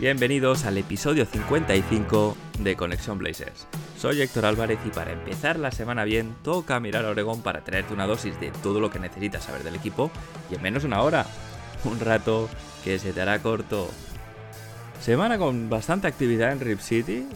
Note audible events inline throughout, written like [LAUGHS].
Bienvenidos al episodio 55 de Conexión Blazers. Soy Héctor Álvarez y para empezar la semana bien toca mirar a Oregón para traerte una dosis de todo lo que necesitas saber del equipo y en menos de una hora. Un rato que se te hará corto. Semana con bastante actividad en Rip City.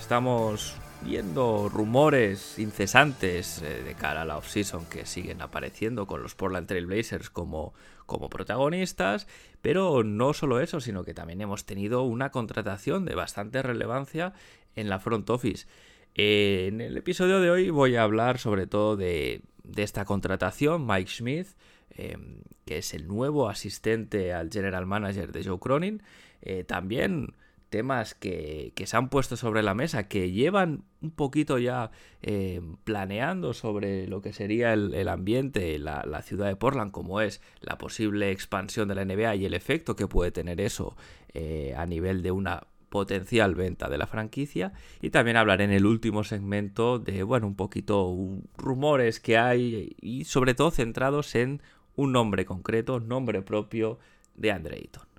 Estamos viendo rumores incesantes eh, de cara a la offseason que siguen apareciendo con los Portland Trail Blazers como, como protagonistas, pero no solo eso, sino que también hemos tenido una contratación de bastante relevancia en la front office. Eh, en el episodio de hoy voy a hablar sobre todo de, de esta contratación, Mike Smith, eh, que es el nuevo asistente al general manager de Joe Cronin. Eh, también temas que, se han puesto sobre la mesa, que llevan un poquito ya eh, planeando sobre lo que sería el, ambiente, la, la, ciudad de Portland, como es la posible expansión de la NBA y el efecto que puede tener eso eh, a nivel de una potencial venta de la franquicia y también hablaré en el último segmento de bueno un poquito rumores que hay y sobre todo centrados en un nombre concreto, nombre propio de Andre Ayton.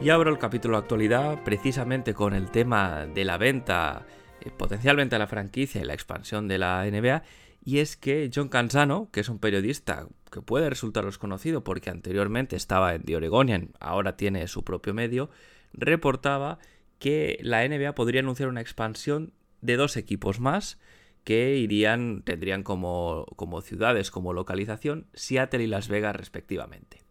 Y abro el capítulo de actualidad precisamente con el tema de la venta, eh, potencialmente de la franquicia y la expansión de la NBA. Y es que John Canzano, que es un periodista que puede resultaros conocido porque anteriormente estaba en The Oregonian, ahora tiene su propio medio, reportaba que la NBA podría anunciar una expansión de dos equipos más que irían, tendrían como, como ciudades, como localización, Seattle y Las Vegas respectivamente.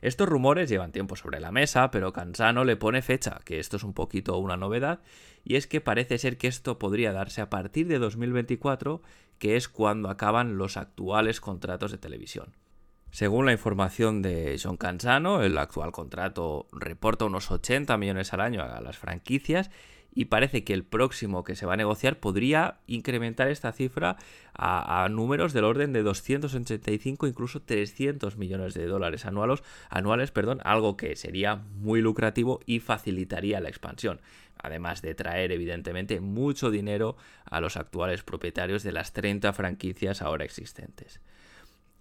Estos rumores llevan tiempo sobre la mesa, pero Cansano le pone fecha, que esto es un poquito una novedad, y es que parece ser que esto podría darse a partir de 2024, que es cuando acaban los actuales contratos de televisión. Según la información de John Cansano, el actual contrato reporta unos 80 millones al año a las franquicias y parece que el próximo que se va a negociar podría incrementar esta cifra a, números del orden de 285 incluso 300 millones de dólares anuales, anuales, perdón, algo que sería muy lucrativo y facilitaría la expansión, además de traer evidentemente mucho dinero a los actuales propietarios de las 30 franquicias ahora existentes.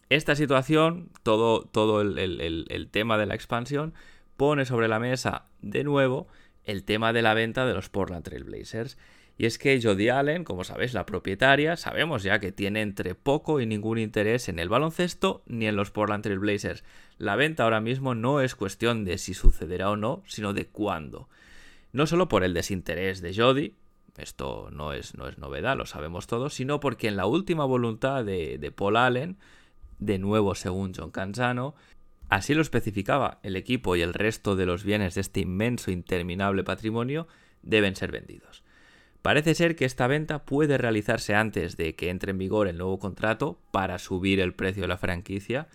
Esta situación, todo, todo el, el tema de la expansión, pone sobre la mesa de nuevo el tema de la venta de los Portland Trail Blazers. Y es que Jodie Allen, como sabéis, la propietaria, sabemos ya que tiene entre poco y ningún interés en el baloncesto ni en los Portland Trail Blazers. La venta ahora mismo no es cuestión de si sucederá o no, sino de cuándo. No solo por el desinterés de Jodie, esto no es, no es novedad, lo sabemos todos, sino porque en la última voluntad de, de Paul Allen, de nuevo según John Canzano, Así lo especificaba, el equipo y el resto de los bienes de este inmenso, interminable patrimonio deben ser vendidos. Parece ser que esta venta puede realizarse antes de que entre en vigor el nuevo contrato para subir el precio de la franquicia.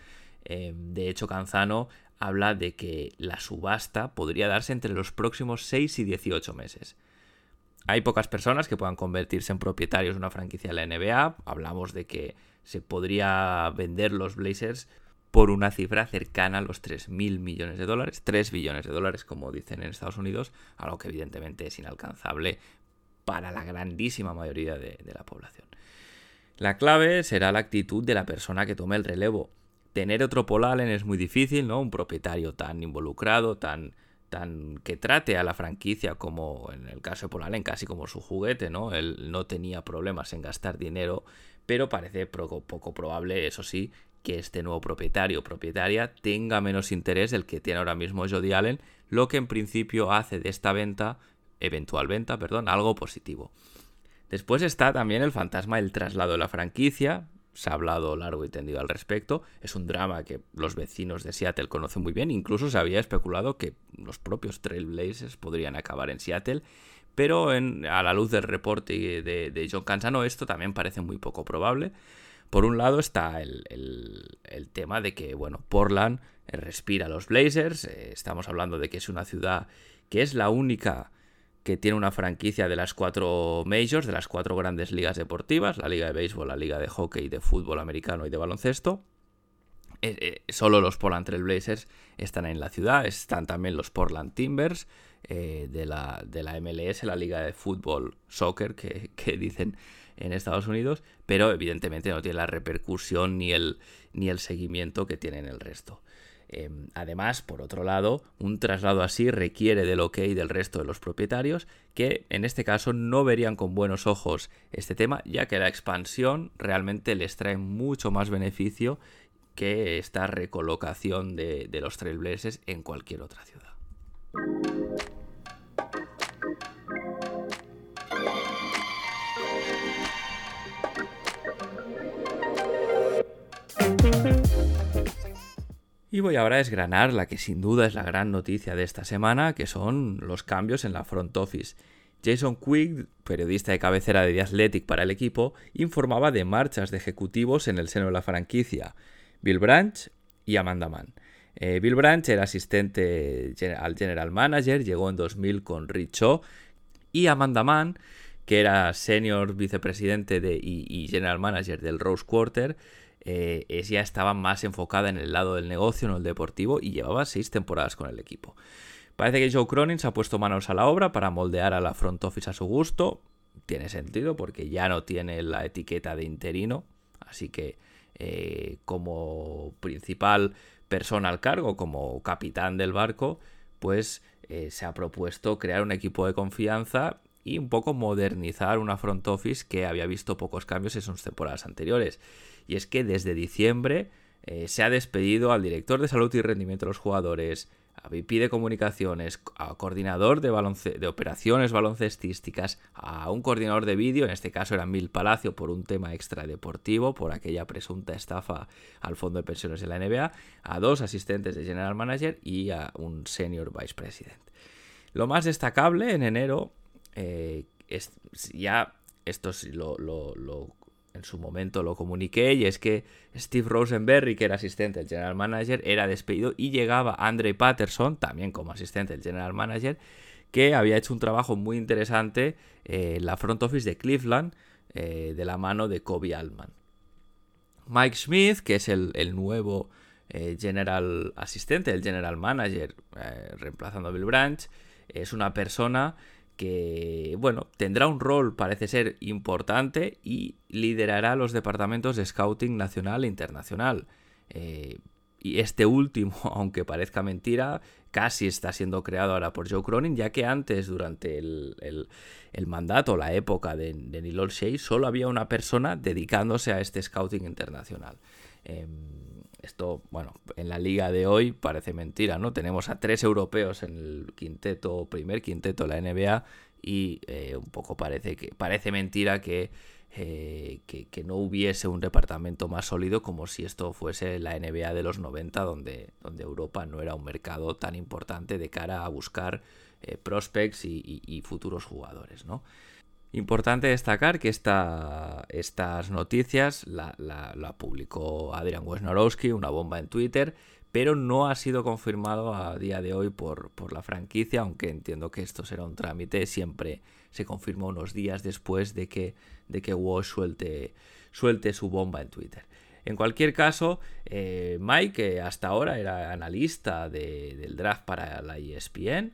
Eh, de hecho, Canzano habla de que la subasta podría darse entre los próximos 6 y 18 meses. Hay pocas personas que puedan convertirse en propietarios de una franquicia de la NBA. Hablamos de que se podría vender los Blazers por una cifra cercana a los 3.000 millones de dólares, 3 billones de dólares como dicen en Estados Unidos, algo que evidentemente es inalcanzable para la grandísima mayoría de, la población. La clave será la actitud de la persona que tome el relevo. Tener otro Paul Allen es muy difícil, ¿no? Un propietario tan involucrado, tan, tan que trate a la franquicia como en el caso de Paul Allen, casi como su juguete, ¿no? Él no tenía problemas en gastar dinero, pero parece poco probable, eso sí, que este nuevo propietario o propietaria tenga menos interés del que tiene ahora mismo Jody Allen, lo que en principio hace de esta venta, eventual venta, perdón, algo positivo. Después está también el fantasma del traslado de la franquicia. se ha hablado largo y tendido al respecto. Es un drama que los vecinos de Seattle conocen muy bien. Incluso se había especulado que los propios Trailblazers podrían acabar en Seattle. Pero a la luz del reporte de, John Cansano, esto también parece muy poco probable. Por un lado está el, tema de que, bueno, Portland respira a los Blazers. Eh, estamos hablando de que es una ciudad que es la única que tiene una franquicia de las cuatro majors, de las cuatro grandes ligas deportivas, la liga de béisbol, la liga de hockey, de fútbol americano y de baloncesto. Eh, eh, solo los Portland Trail Blazers están en la ciudad, están también los Portland Timbers eh, de, la, de, la, MLS, la liga de fútbol, soccer que, que, dicen en Estados Unidos, pero evidentemente no tiene la repercusión ni el, ni el seguimiento que tienen el resto. Em, además, por otro lado, un traslado así requiere del ok del resto de los propietarios, que en este caso no verían con buenos ojos este tema, ya que la expansión realmente les trae mucho más beneficio que esta recolocación de, de los Trailblazers en cualquier otra ciudad. Y voy ahora a desgranar la que sin duda es la gran noticia de esta semana, que son los cambios en la front office. Jason Quick, periodista de cabecera de The Athletic para el equipo, informaba de marchas de ejecutivos en el seno de la franquicia, Bill Branch y Amanda Mann. Eh, Bill Branch era asistente al general manager, llegó en 2000 con Rich Shaw, y Amanda Mann, que era senior vicepresidente de, y general manager del Rose Quarter, eh, ya estaba más enfocada en el lado del negocio, no el deportivo, y llevaba seis temporadas con el equipo. Parece que Joe Cronin se ha puesto manos a la obra para moldear a la front office a su gusto. Tiene sentido porque ya no tiene la etiqueta de interino, así que eh, como principal persona al cargo, como capitán del barco, pues eh, se ha propuesto crear un equipo de confianza y un poco modernizar una front office que había visto pocos cambios en sus temporadas anteriores y es que desde diciembre eh, se ha despedido al director de salud y rendimiento de los jugadores, a VP de comunicaciones, a coordinador de, de operaciones baloncestísticas, a un coordinador de vídeo, en este caso era Mil Palacio por un tema extradeportivo, por aquella presunta estafa al fondo de pensiones de la NBA, a dos asistentes de general manager y a un senior vice president. Lo más destacable en enero, eh, es, ya esto lo, lo, lo en su momento lo comuniqué y es que Steve Rosenberry, que era asistente del general manager, era despedido y llegaba Andre Patterson, también como asistente del general manager, que había hecho un trabajo muy interesante en la front office de Cleveland eh, de la mano de Kobe Altman. Mike Smith, que es el, nuevo eh, general asistente, el general manager, eh, reemplazando a Bill Branch, es una persona que, bueno, tendrá un rol, parece ser, importante y liderará los departamentos de Scouting nacional e internacional. Eh, y este último, [LAUGHS] aunque parezca mentira, casi está siendo creado ahora por Joe Cronin, ya que antes, durante el, el, mandato, la época de, de Neil Olshey, solo había una persona dedicándose a este Scouting internacional. Em, esto, bueno, en la liga de hoy parece mentira, ¿no? Tenemos a tres europeos en el quinteto, primer quinteto de la NBA y eh, un poco parece que parece mentira eh, que, que, no hubiese un departamento más sólido como si esto fuese la NBA de los 90 donde, donde Europa no era un mercado tan importante de cara a buscar eh, prospects y, y, futuros jugadores, ¿no? Importante destacar que esta, estas noticias la, publicó Adrian Wojnarowski, una bomba en Twitter, pero no ha sido confirmado a día de hoy por, por la franquicia, aunque entiendo que esto será un trámite, siempre se confirma unos días después de que, de que suelte, suelte su bomba en Twitter. En cualquier caso, eh, Mike, que hasta ahora era analista del draft para la ESPN,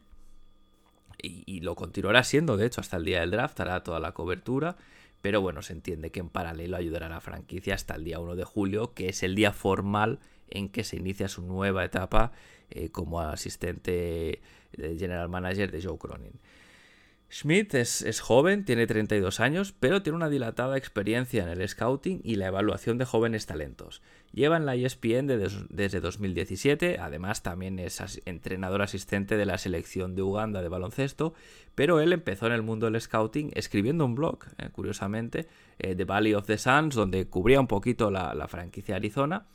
y, lo continuará siendo, de hecho, hasta el día del draft, hará toda la cobertura. Pero bueno, se entiende que en paralelo ayudará a la franquicia hasta el día 1 de julio, que es el día formal en que se inicia su nueva etapa eh, como asistente de general manager de Joe Cronin. Schmidt es, joven, tiene 32 años, pero tiene una dilatada experiencia en el scouting y la evaluación de jóvenes talentos. Lleva en la ESPN desde 2017, además también es entrenador asistente de la selección de Uganda de baloncesto, pero él empezó en el mundo del scouting escribiendo un blog, eh, curiosamente, eh, The Valley of the Suns, donde cubría un poquito la, franquicia Arizona.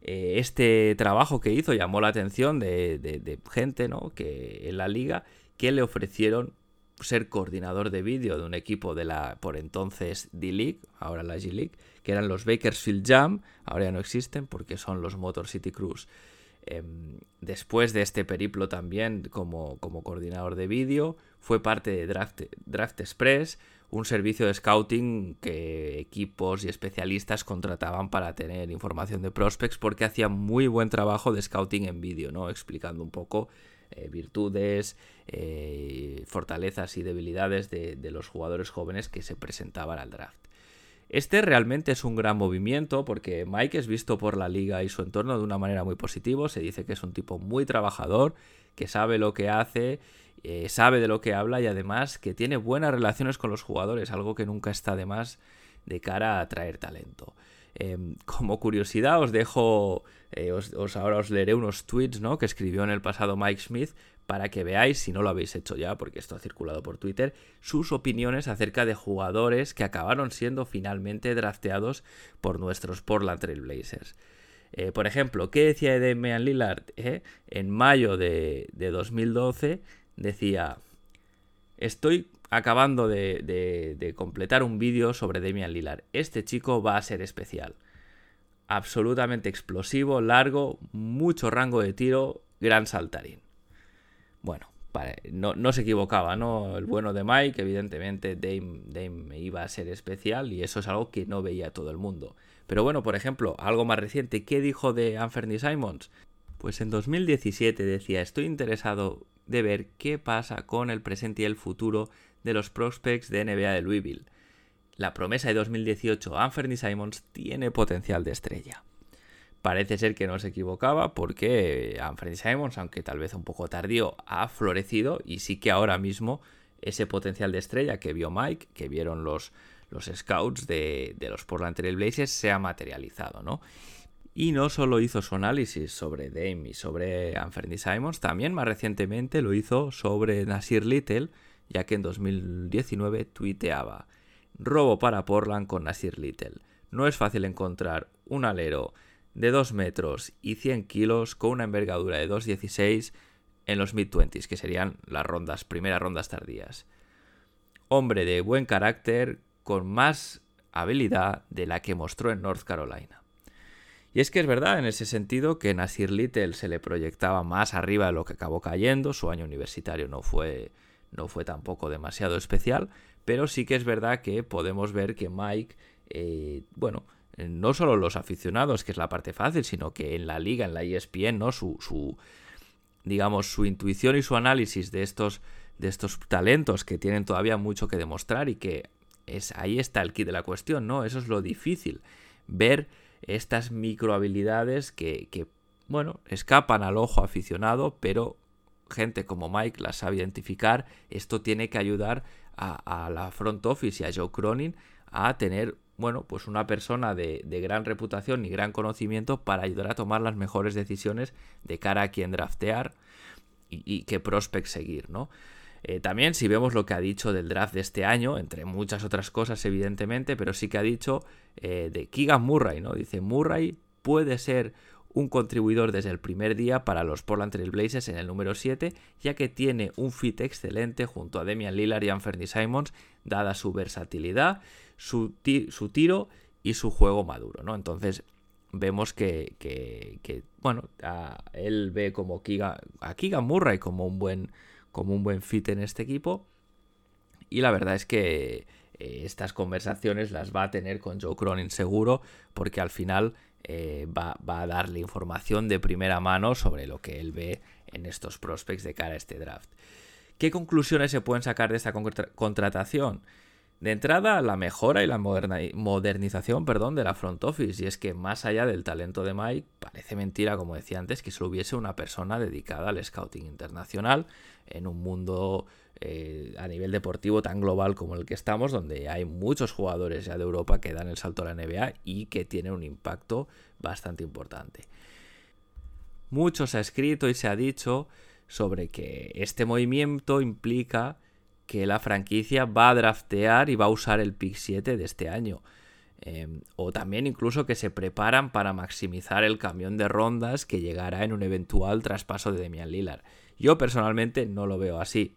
Eh, este trabajo que hizo llamó la atención de, de gente ¿no? que en la liga que le ofrecieron ser coordinador de vídeo de un equipo de la por entonces D-League, ahora la G-League, que eran los Bakersfield Jam, ahora ya no existen porque son los Motor City Cruise. Em, después de este periplo también como, como coordinador de vídeo, fue parte de Draft, Draft Express, un servicio de scouting que equipos y especialistas contrataban para tener información de prospects porque hacía muy buen trabajo de scouting en vídeo, ¿no? explicando un poco eh, virtudes, eh, fortalezas y debilidades de, los jugadores jóvenes que se presentaban al draft. Este realmente es un gran movimiento porque Mike es visto por la liga y su entorno de una manera muy positiva. Se dice que es un tipo muy trabajador, que sabe lo que hace, eh, sabe de lo que habla y además que tiene buenas relaciones con los jugadores, algo que nunca está de más de cara a atraer talento. Em, [LAUGHS] como curiosidad os dejo, eh, os, ahora os leeré unos tweets ¿no? que escribió en el pasado Mike Smith para que veáis, si no lo habéis hecho ya, porque esto ha circulado por Twitter, sus opiniones acerca de jugadores que acabaron siendo finalmente drafteados por nuestros Portland Trail Blazers. Eh, por ejemplo, ¿qué decía de Damian Lillard? Eh? En mayo de, de 2012 decía, estoy acabando de, completar un vídeo sobre Damian Lillard. Este chico va a ser especial. Absolutamente explosivo, largo, mucho rango de tiro, gran saltarín. Bueno, no, se equivocaba, ¿no? El bueno de Mike, evidentemente Dame, Dame iba a ser especial y eso es algo que no veía todo el mundo. Pero bueno, por ejemplo, algo más reciente, ¿qué dijo de Anthony Simons? Pues en 2017 decía, estoy interesado de ver qué pasa con el presente y el futuro de los prospects de NBA de Louisville. La promesa de 2018, Anthony Simons, tiene potencial de estrella. Parece ser que no se equivocaba porque Anthony Simons, aunque tal vez un poco tardío, ha florecido y sí que ahora mismo ese potencial de estrella que vio Mike, que vieron los, los scouts de, los Portland Trail Blazers, se ha materializado, ¿no? Y no solo hizo su análisis sobre Dame y sobre Anthony Simons, también más recientemente lo hizo sobre Nasir Little, ya que en 2019 tuiteaba Robo para Portland con Nasir Little. No es fácil encontrar un alero de 2 metros y 100 kilos con una envergadura de 2.16 en los mid-20s, que serían las rondas, primeras rondas tardías. Hombre de buen carácter, con más habilidad de la que mostró en North Carolina. Y es que es verdad en ese sentido que Nasir Little se le proyectaba más arriba de lo que acabó cayendo, su año universitario no fue no fue tampoco demasiado especial, pero sí que es verdad que podemos ver que Mike, eh, bueno, no solo los aficionados, que es la parte fácil, sino que en la liga, en la ESPN, ¿no? Su, su digamos, su intuición y su análisis de estos, de estos talentos que tienen todavía mucho que demostrar y que es, ahí está el kit de la cuestión, ¿no? Eso es lo difícil, ver estas micro habilidades que, que bueno, escapan al ojo aficionado, pero gente como Mike la sabe identificar, esto tiene que ayudar a, la front office y a Joe Cronin a tener, bueno, pues una persona de, gran reputación y gran conocimiento para ayudar a tomar las mejores decisiones de cara a quien draftear y, qué prospect seguir, ¿no? Eh, también si vemos lo que ha dicho del draft de este año, entre muchas otras cosas evidentemente, pero sí que ha dicho eh, de Keegan Murray, ¿no? Dice, Murray puede ser un contribuidor desde el primer día para los Portland Trail Blazers en el número 7, ya que tiene un fit excelente junto a Demian Lillard y Anthony Simons, dada su versatilidad, su, tiro y su juego maduro, ¿no? Entonces vemos que, bueno, él ve como a Keegan Murray como un buen como un buen fit en este equipo y la verdad es que eh, estas conversaciones las va a tener con Joe Cronin seguro porque al final eh, va, a darle información de primera mano sobre lo que él ve en estos prospects de cara a este draft. ¿Qué conclusiones se pueden sacar de esta contratación? De entrada, la mejora y la modernización perdón, de la front office. Y es que más allá del talento de Mike, parece mentira, como decía antes, que solo hubiese una persona dedicada al scouting internacional en un mundo eh, a nivel deportivo tan global como el que estamos, donde hay muchos jugadores ya de Europa que dan el salto a la NBA y que tienen un impacto bastante importante. Mucho se ha escrito y se ha dicho sobre que este movimiento implica que la franquicia va a draftear y va a usar el pick 7 de este año. Em, o también incluso que se preparan para maximizar el camión de rondas que llegará en un eventual traspaso de Demian Lillard. Yo personalmente no lo veo así.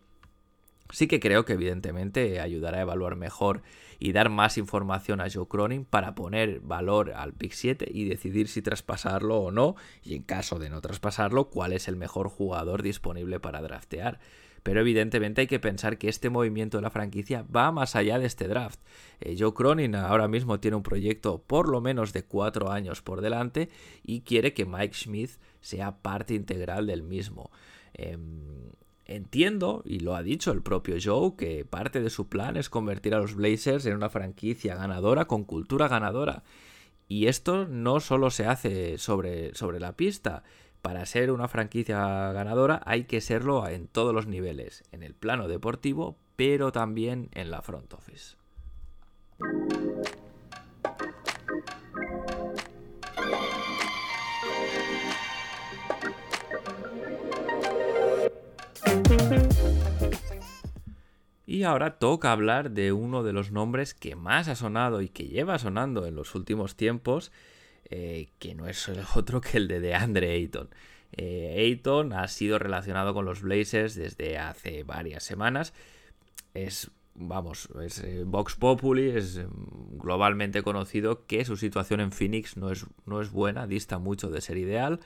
Sí que creo que evidentemente ayudará a evaluar mejor y dar más información a Joe Cronin para poner valor al pick 7 y decidir si traspasarlo o no, y en caso de no traspasarlo, cuál es el mejor jugador disponible para draftear pero evidentemente hay que pensar que este movimiento de la franquicia va más allá de este draft. Eh, Joe Cronin ahora mismo tiene un proyecto por lo menos de cuatro años por delante y quiere que Mike Smith sea parte integral del mismo. Em, entiendo, y lo ha dicho el propio Joe, que parte de su plan es convertir a los Blazers en una franquicia ganadora con cultura ganadora. Y esto no solo se hace sobre, sobre la pista, para ser una franquicia ganadora hay que serlo en todos los niveles, en el plano deportivo, pero también en la front office. Y ahora toca hablar de uno de los nombres que más ha sonado y que lleva sonando en los últimos tiempos, eh, que no es otro que el de DeAndre Ayton. Eh, Ayton ha sido relacionado con los Blazers desde hace varias semanas. Es, vamos, es eh, Vox Populi, es mm, globalmente conocido que su situación en Phoenix no es, no es buena, dista mucho de ser ideal.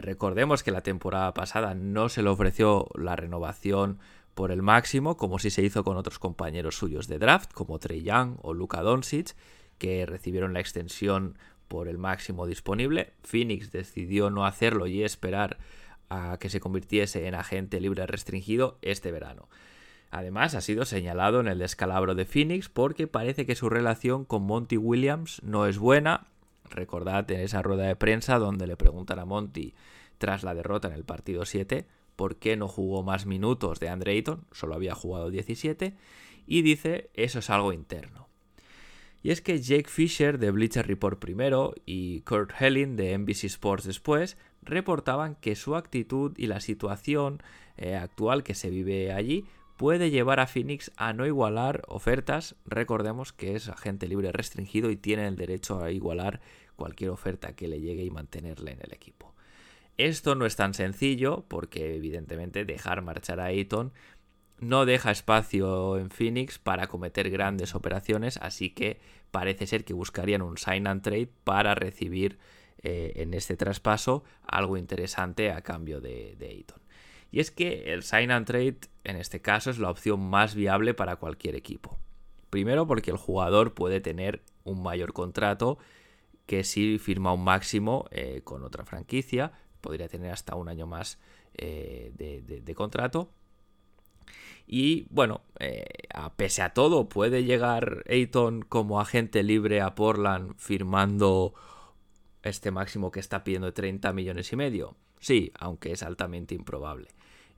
recordemos que la temporada pasada no se le ofreció la renovación por el máximo, como si se hizo con otros compañeros suyos de draft, como Trey Young o Luka Doncic, que recibieron la extensión por el máximo disponible. Phoenix decidió no hacerlo y esperar a que se convirtiese en agente libre restringido este verano. Además, ha sido señalado en el descalabro de Phoenix porque parece que su relación con Monty Williams no es buena. Recordad en esa rueda de prensa donde le preguntan a Monty tras la derrota en el partido 7 por qué no jugó más minutos de Andre Ayton, solo había jugado 17, y dice eso es algo interno. Y es que Jake Fisher de Bleacher Report primero y Kurt Helling de NBC Sports después reportaban que su actitud y la situación eh, actual que se vive allí puede llevar a Phoenix a no igualar ofertas. Recordemos que es agente libre restringido y tiene el derecho a igualar cualquier oferta que le llegue y mantenerle en el equipo. Esto no es tan sencillo porque evidentemente dejar marchar a Ayton no deja espacio en Phoenix para cometer grandes operaciones, así que parece ser que buscarían un sign and trade para recibir eh, en este traspaso algo interesante a cambio de, de Ayton. Y es que el sign and trade en este caso es la opción más viable para cualquier equipo. Primero porque el jugador puede tener un mayor contrato que si firma un máximo eh, con otra franquicia, podría tener hasta un año más eh, de contrato y bueno, eh, a pese a todo, puede llegar Ayton como agente libre a Portland firmando este máximo que está pidiendo de 30 millones y medio. Sí, aunque es altamente improbable.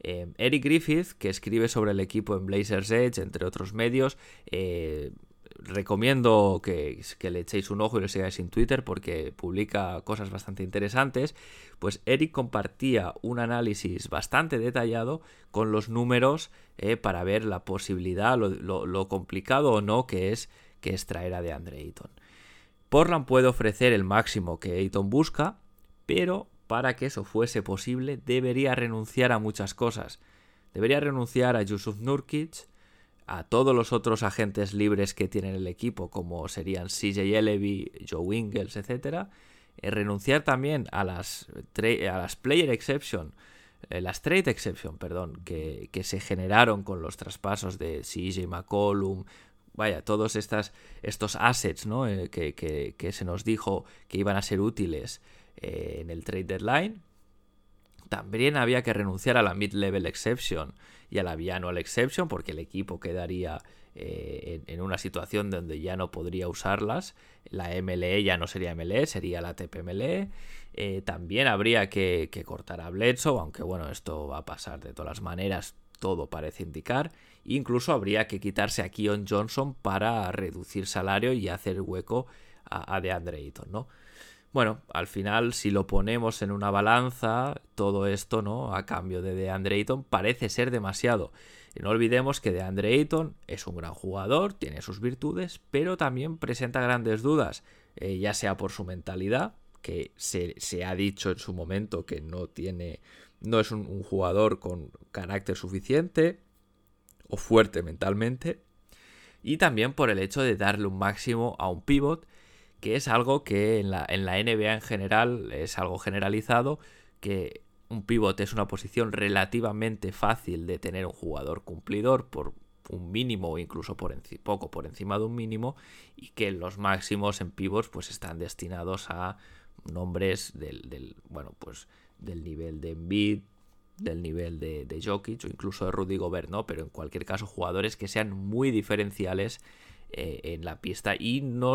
Eh, Eric Griffith, que escribe sobre el equipo en Blazers Edge, entre otros medios, eh, recomiendo que, le echéis un ojo y lo sigáis en Twitter porque publica cosas bastante interesantes. Pues Eric compartía un análisis bastante detallado con los números eh, para ver la posibilidad, lo, complicado o no que es que es traer a DeAndre Ayton. Portland puede ofrecer el máximo que Ayton busca, pero para que eso fuese posible debería renunciar a muchas cosas. Debería renunciar a Yusuf Nurkic, a todos los otros agentes libres que tienen el equipo, como serían CJ Elevi, Joe Ingles, etc. Eh, renunciar también a las, a las player exception, eh, las trade exception, perdón, que, se generaron con los traspasos de CJ McCollum, vaya, todos estos assets ¿no? Eh, que, se nos dijo que iban a ser útiles en el trade deadline, También había que renunciar a la mid-level exception y a la bianual exception porque el equipo quedaría eh, en, una situación donde ya no podría usarlas. La MLE ya no sería MLE, sería la TPMLE. Eh, también habría que, cortar a Bledsoe, aunque bueno, esto va a pasar de todas las maneras, todo parece indicar. Incluso habría que quitarse a Keon Johnson para reducir salario y hacer hueco a, a DeAndre Ayton, ¿no? Bueno, al final, si lo ponemos en una balanza, todo esto, ¿no? A cambio de DeAndre Ayton, parece ser demasiado. Y no olvidemos que DeAndre Ayton es un gran jugador, tiene sus virtudes, pero también presenta grandes dudas, eh, ya sea por su mentalidad, que se, ha dicho en su momento que no tiene. no es un jugador con carácter suficiente o fuerte mentalmente. Y también por el hecho de darle un máximo a un pivot que es algo que en la, en la NBA en general es algo generalizado, que un pivote es una posición relativamente fácil de tener un jugador cumplidor por un mínimo o incluso por poco por encima de un mínimo y que los máximos en pivots pues están destinados a nombres del, bueno pues del nivel de Embiid del nivel de, de Jokic o incluso de Rudy Gobert, ¿no? Pero en cualquier caso jugadores que sean muy diferenciales eh, en la pista y no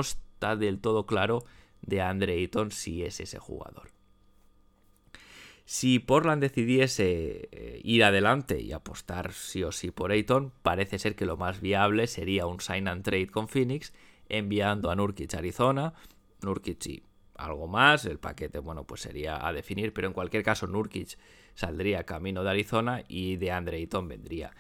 del todo claro de Andre Ayton si es ese jugador. Si Portland decidiese eh, ir adelante y apostar sí o sí por Ayton, parece ser que lo más viable sería un sign and trade con Phoenix, enviando a Nurkic a Arizona, Nurkic y algo más, el paquete, bueno, pues sería a definir, pero en cualquier caso Nurkic saldría camino de Arizona y de Andre Ayton vendría.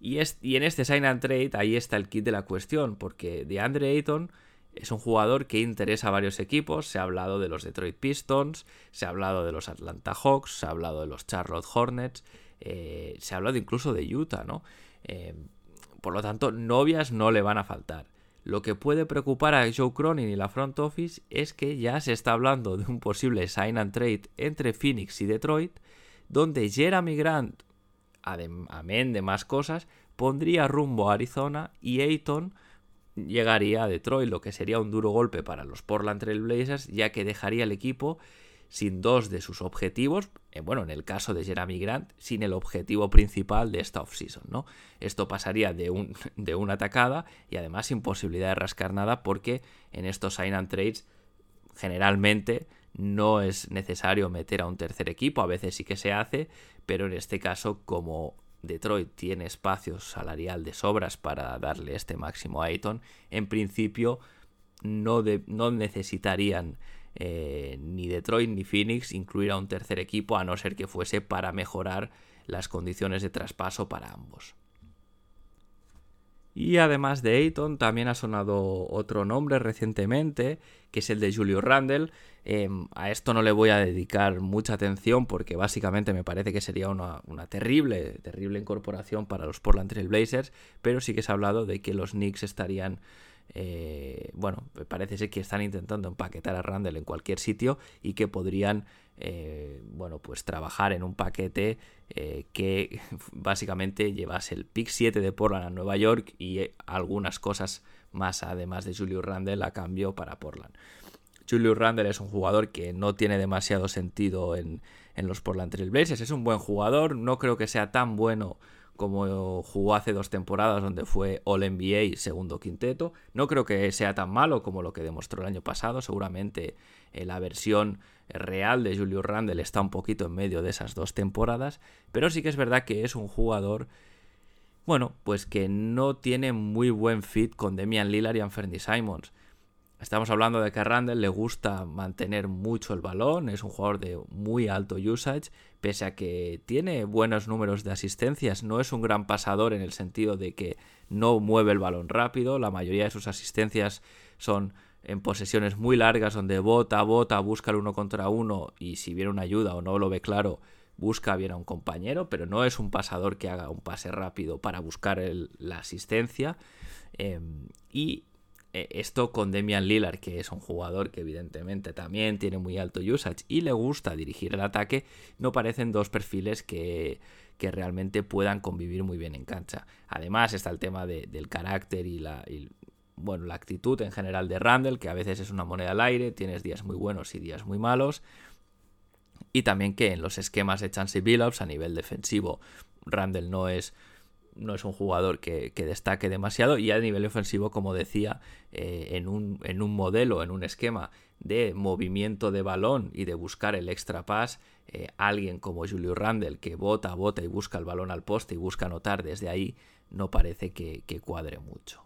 Y, en este sign and trade ahí está el kit de la cuestión, porque de Andre Ayton es un jugador que interesa a varios equipos. Se ha hablado de los Detroit Pistons, se ha hablado de los Atlanta Hawks, se ha hablado de los Charlotte Hornets, eh, se ha hablado incluso de Utah, ¿no? Eh, por lo tanto, novias no le van a faltar. Lo que puede preocupar a Joe Cronin y la front office es que ya se está hablando de un posible sign and trade entre Phoenix y Detroit, donde Jeremy Grant amén de más cosas, pondría rumbo a Arizona y Ayton llegaría a Detroit, lo que sería un duro golpe para los Portland Trail Blazers, ya que dejaría el equipo sin dos de sus objetivos, eh, bueno, en el caso de Jeremy Grant, sin el objetivo principal de esta offseason, ¿no? Esto pasaría de, un, [LAUGHS] de una atacada y además sin posibilidad de rascar nada porque en estos sign and trades generalmente no es necesario meter a un tercer equipo, a veces sí que se hace, pero en este caso como Detroit tiene espacio salarial de sobras para darle este máximo a Ayton, en principio no, no necesitarían eh, ni Detroit ni Phoenix incluir a un tercer equipo a no ser que fuese para mejorar las condiciones de traspaso para ambos. Y además de Ayton, también ha sonado otro nombre recientemente, que es el de Julio Randle. Em, a esto no le voy a dedicar mucha atención porque básicamente me parece que sería una, terrible, terrible incorporación para los Portland Trail Blazers, pero sí que se ha hablado de que los Knicks estarían eh, bueno, parece ser que están intentando empaquetar a Randall en cualquier sitio y que podrían, eh, bueno, pues trabajar en un paquete eh, que [LAUGHS] básicamente llevase el pick 7 de Portland a Nueva York y algunas cosas más además de Julius Randle a cambio para Portland. Julius Randle es un jugador que no tiene demasiado sentido en, en los Portland Trail Blazers. Es un buen jugador, no creo que sea tan bueno como jugó hace dos temporadas donde fue All NBA segundo quinteto. No creo que sea tan malo como lo que demostró el año pasado. Seguramente eh, la versión real de Julius Randle está un poquito en medio de esas dos temporadas. Pero sí que es verdad que es un jugador, bueno, pues que no tiene muy buen fit con Demian Lillard y Anthony Simons. Estamos hablando de que a Randall le gusta mantener mucho el balón, es un jugador de muy alto usage, pese a que tiene buenos números de asistencias, no es un gran pasador en el sentido de que no mueve el balón rápido, la mayoría de sus asistencias son en posesiones muy largas donde bota, bota, busca el uno contra uno y si viene una ayuda o no lo ve claro, busca bien a un compañero, pero no es un pasador que haga un pase rápido para buscar la asistencia. Em, y esto con Demian Lillard, que es un jugador que evidentemente también tiene muy alto usage y le gusta dirigir el ataque, no parecen dos perfiles que, realmente puedan convivir muy bien en cancha. Además está el tema del carácter y la, bueno, la actitud en general de Randall, que a veces es una moneda al aire, tienes días muy buenos y días muy malos. y también que en los esquemas de Chansey Billups a nivel defensivo, Randall no es no es un jugador que, destaque demasiado y a nivel ofensivo, como decía, eh, en, un, en, un, modelo, en un esquema de movimiento de balón y de buscar el extra pass, eh, alguien como Julio Randle que bota, bota y busca el balón al poste y busca anotar desde ahí, no parece que, que cuadre mucho.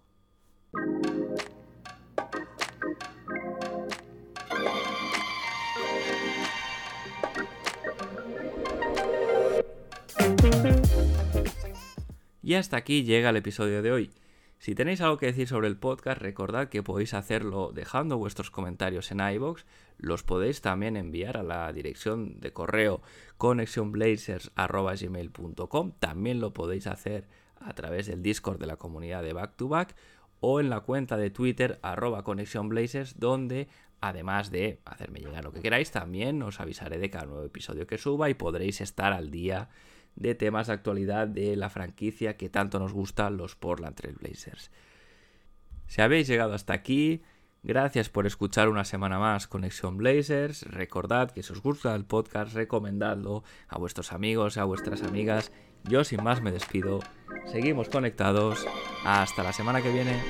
Y hasta aquí llega el episodio de hoy. Si tenéis algo que decir sobre el podcast, recordad que podéis hacerlo dejando vuestros comentarios en iBox. Los podéis también enviar a la dirección de correo connectionblazers.gmail.com. También lo podéis hacer a través del Discord de la comunidad de Back to Back o en la cuenta de Twitter arroba donde además de hacerme llegar lo que queráis también os avisaré de cada nuevo episodio que suba y podréis estar al día de temas de actualidad de la franquicia que tanto nos gusta los Portland Trailblazers. Si habéis llegado hasta aquí, Gracias por escuchar una semana más Conexión Blazers. Recordad que si os gusta el podcast, recomendadlo a vuestros amigos, a vuestras amigas. Yo sin más me despido. Seguimos conectados. Hasta la semana que viene.